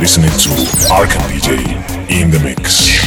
Listening to Arkham DJ in the mix.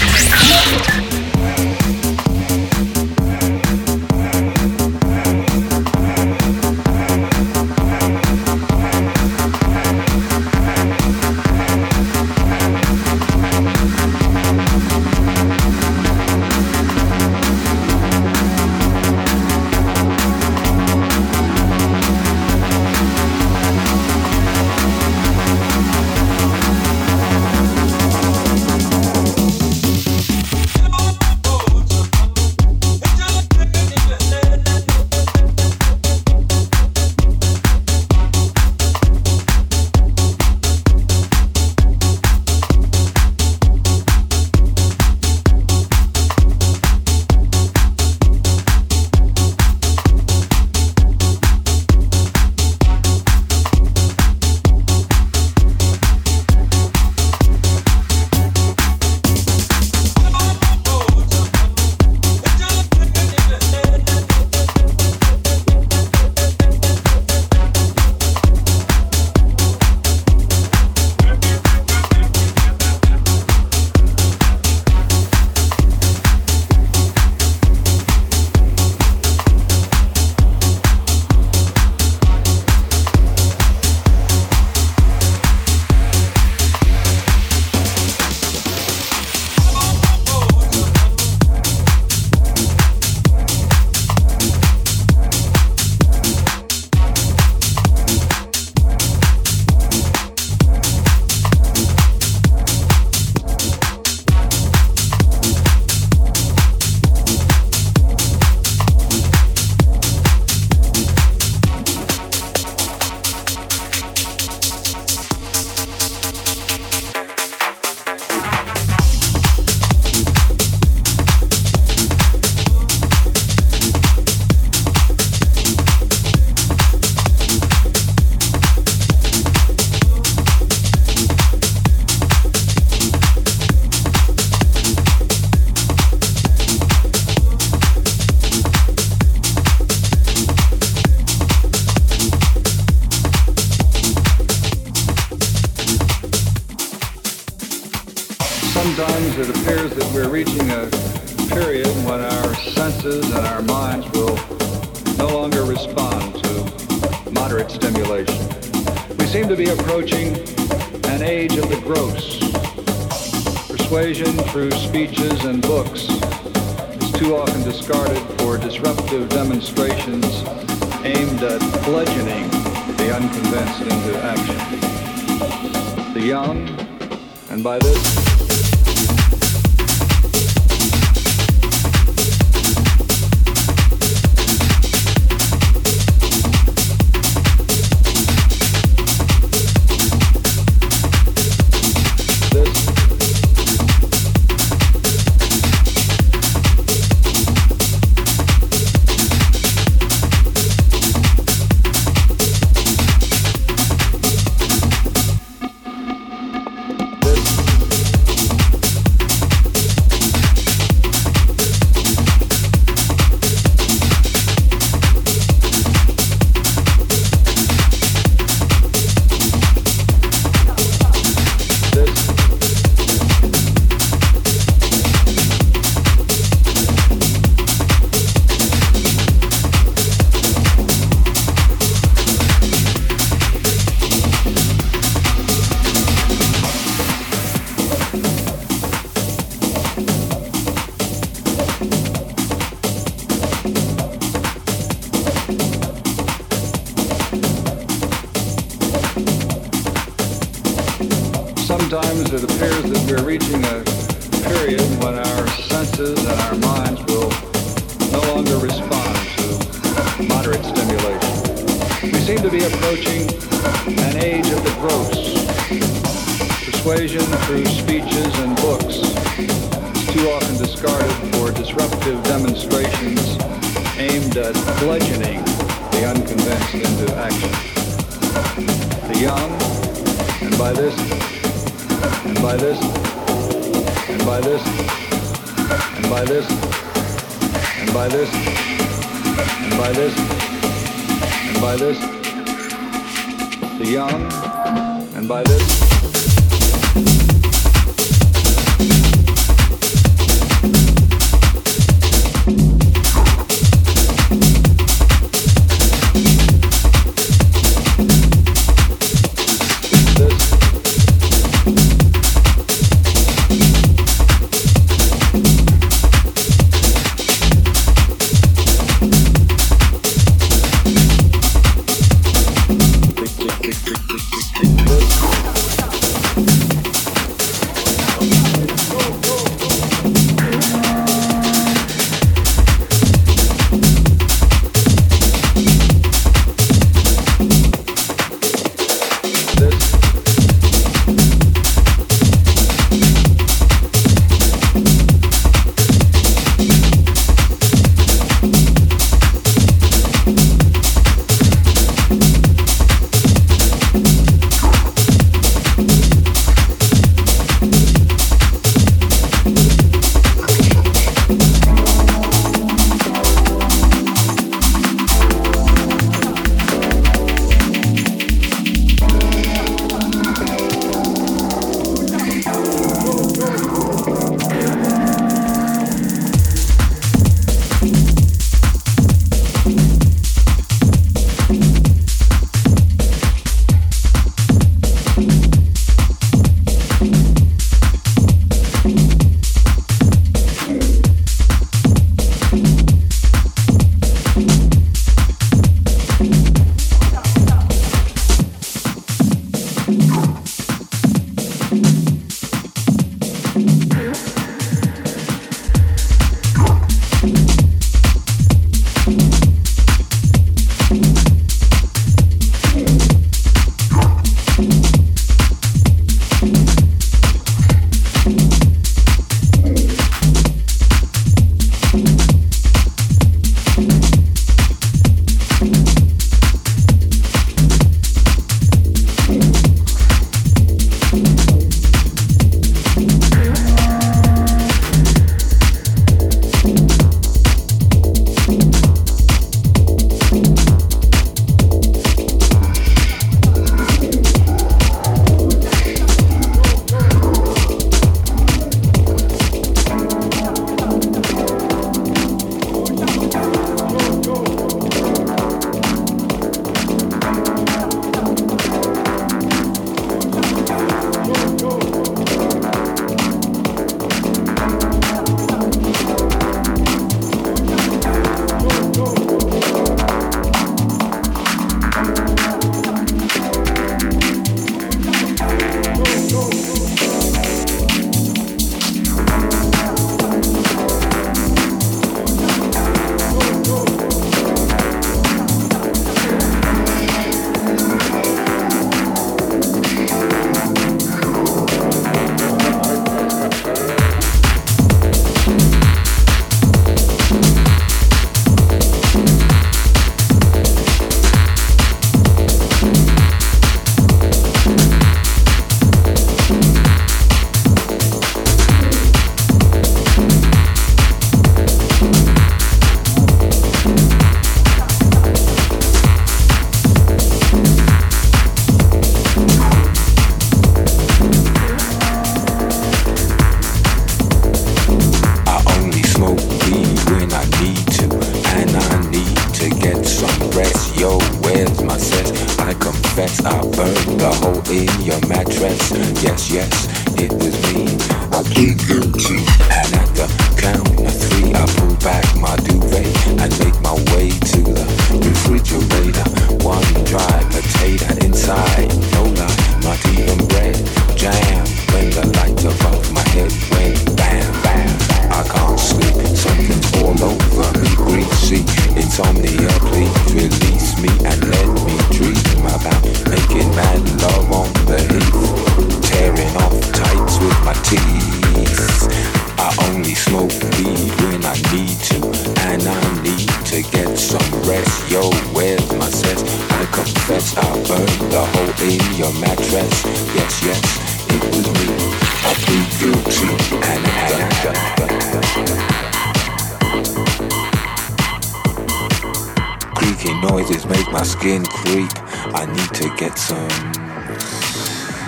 niggas make my skin creep. I need to get some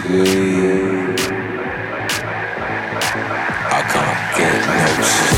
sleep. I can't get no sleep.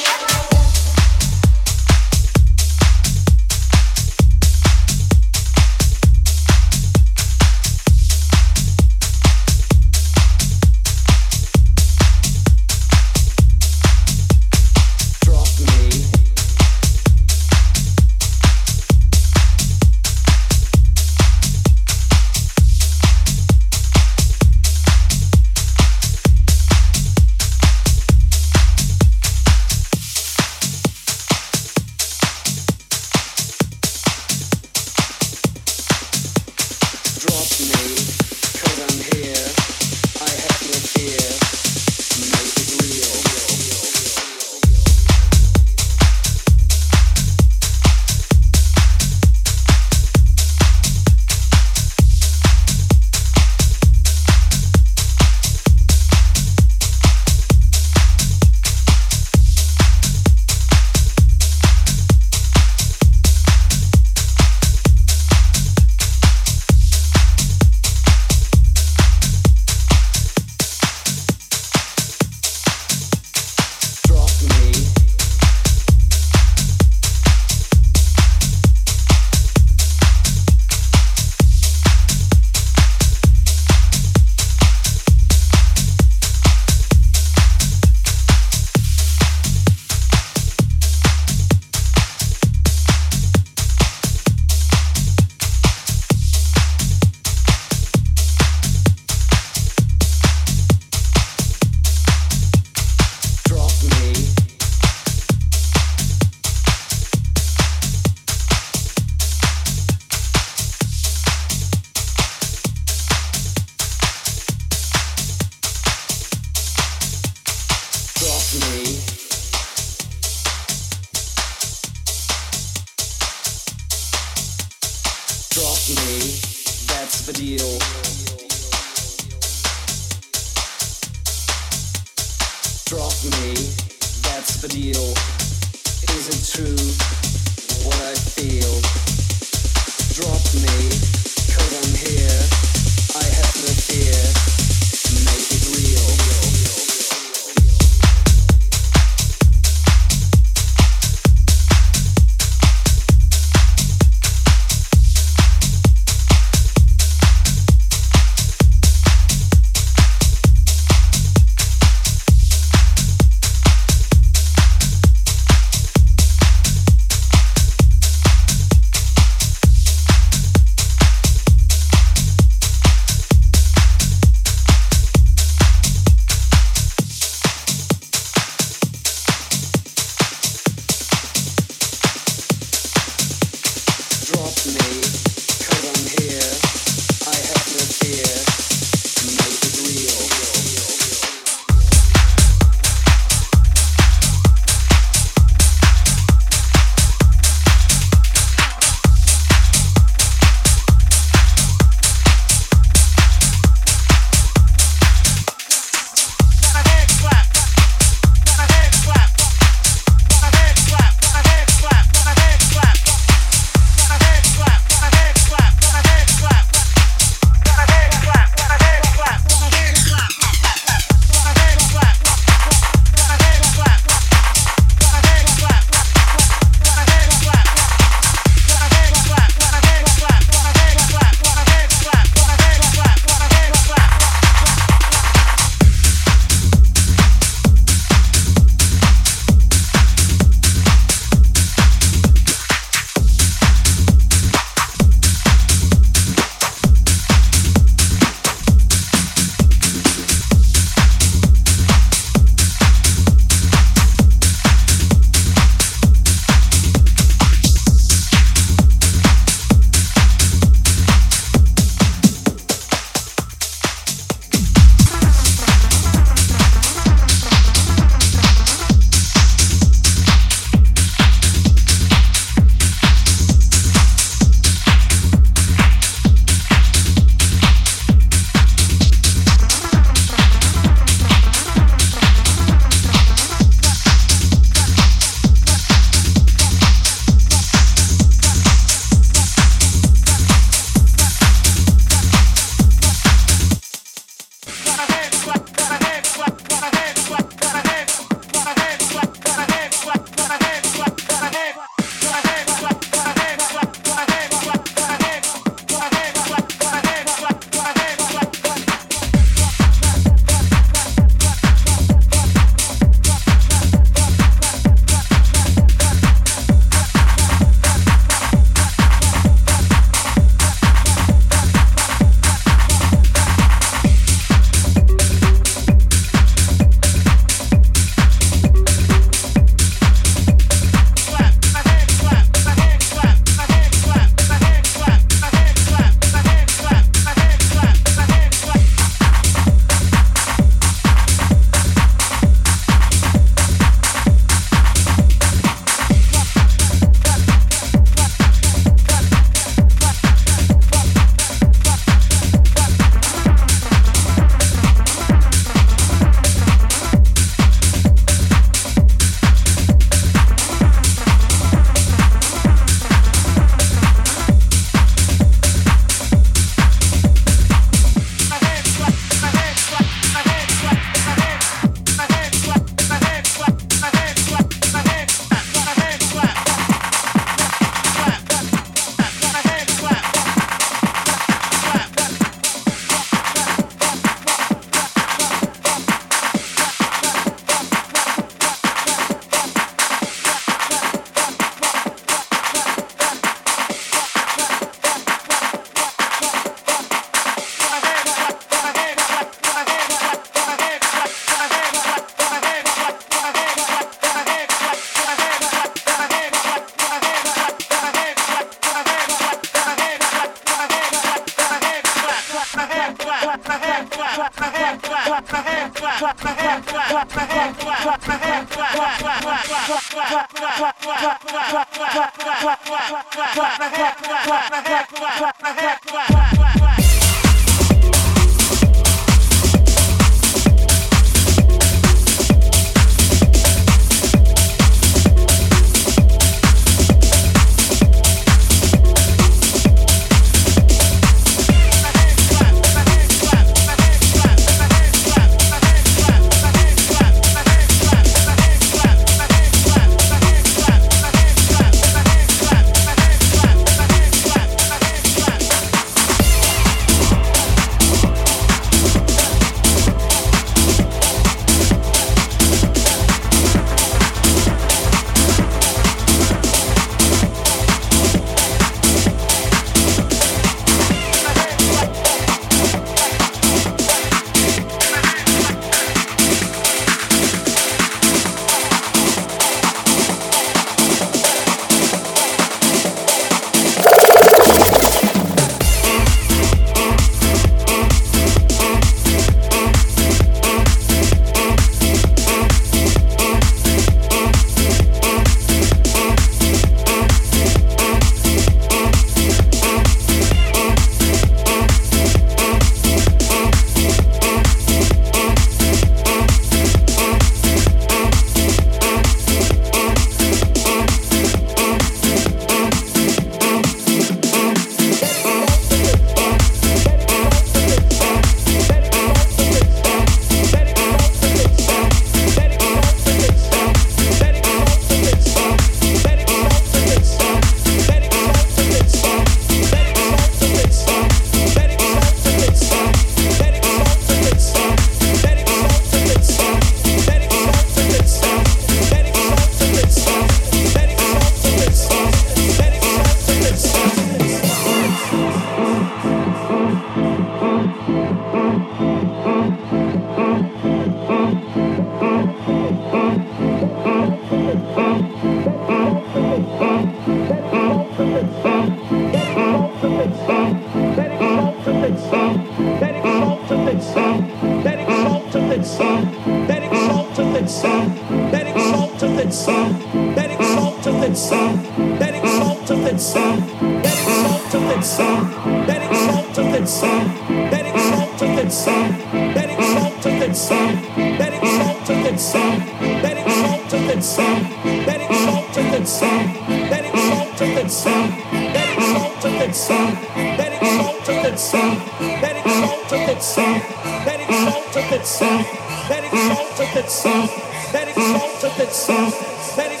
that itself, that exalteth itself, that exalteth itself, that exalteth itself, that exalteth itself, that exalteth itself, that exalteth itself, that exalteth itself, that exalteth itself, that exalteth itself, that exalteth itself, that exalteth itself, that exalteth itself, that exalteth itself, that exalteth itself, that exalteth itself. Let it exalt itself. Let it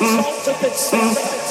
itself.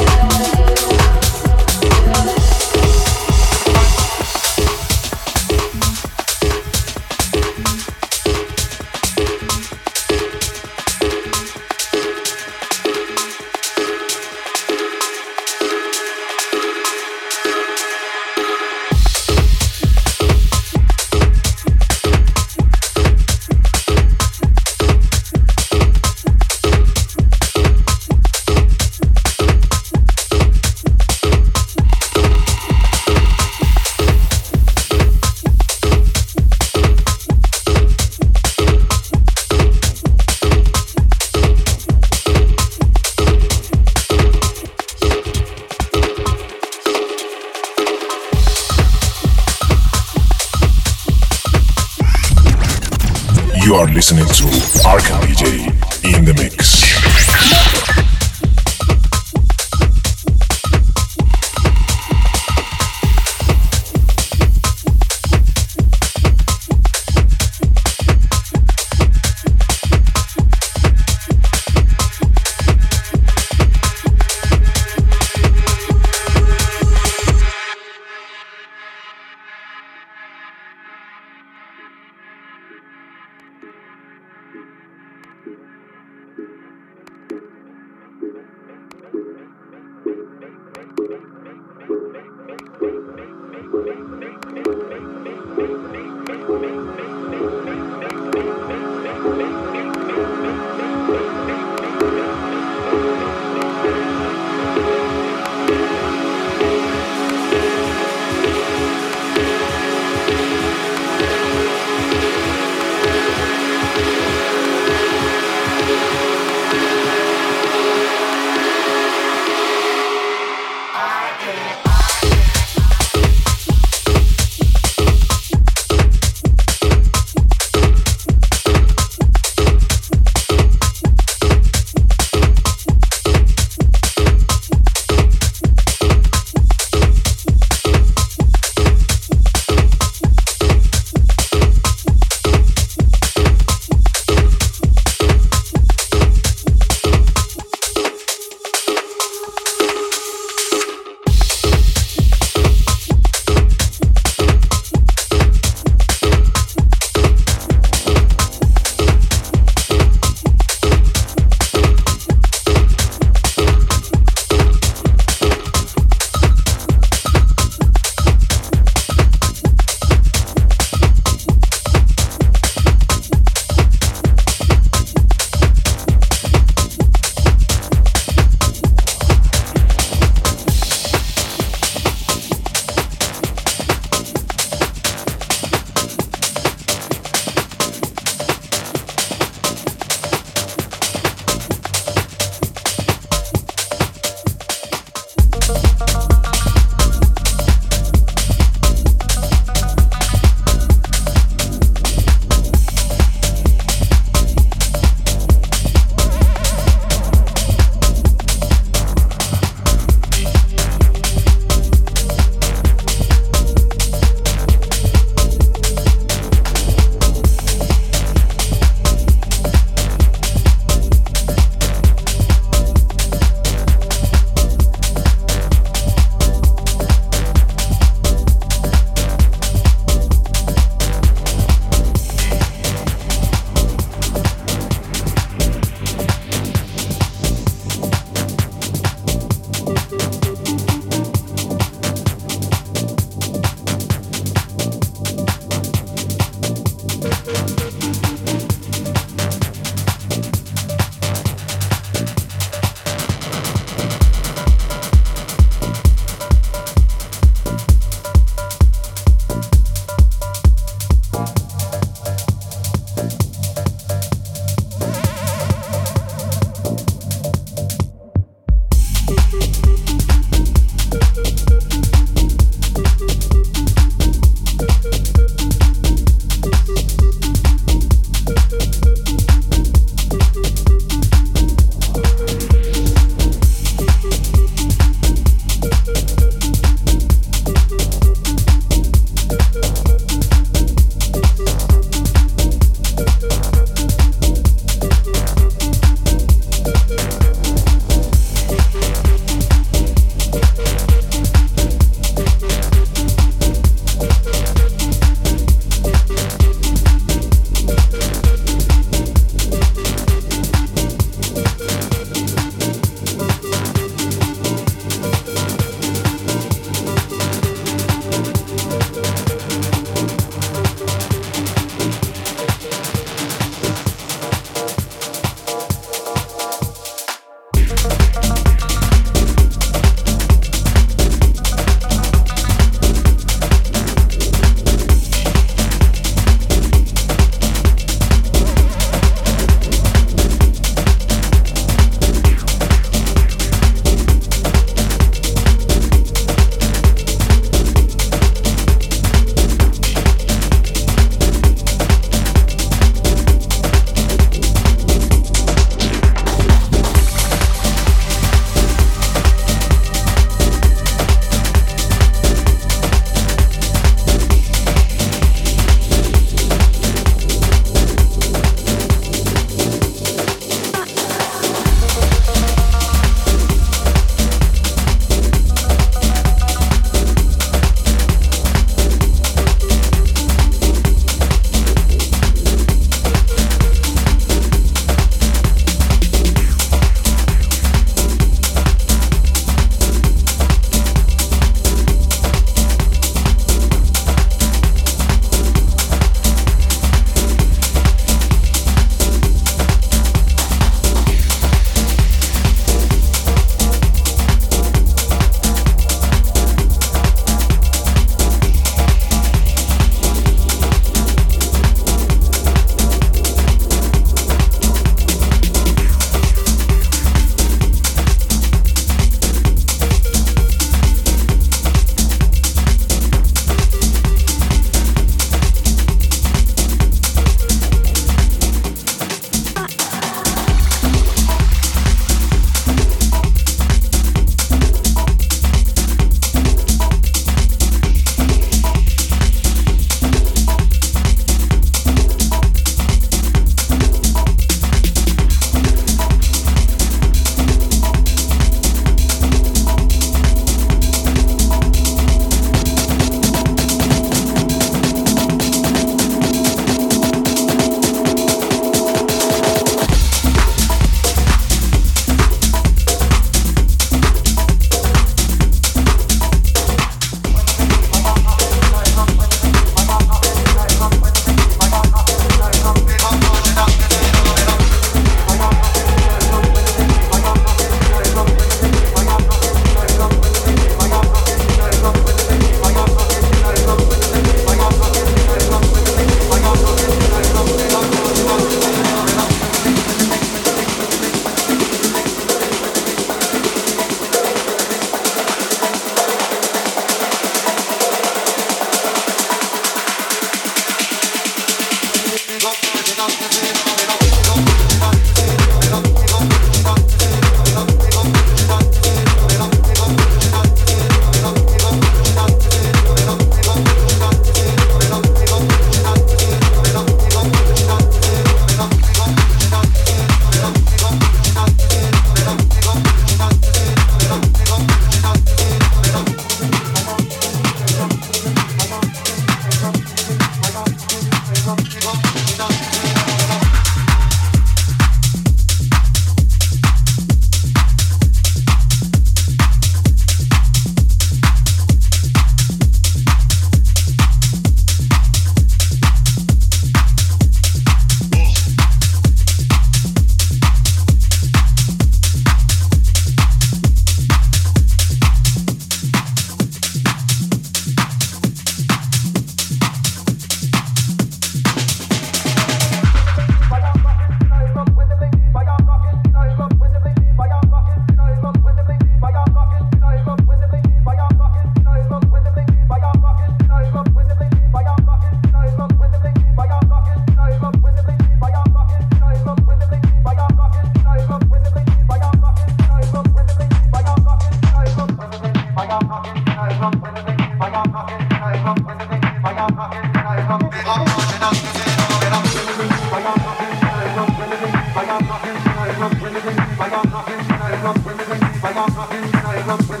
I am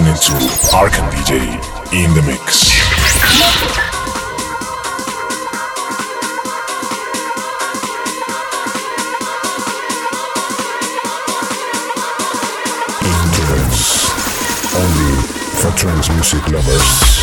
listening to Arkham DJ in the mix. For trance music lovers.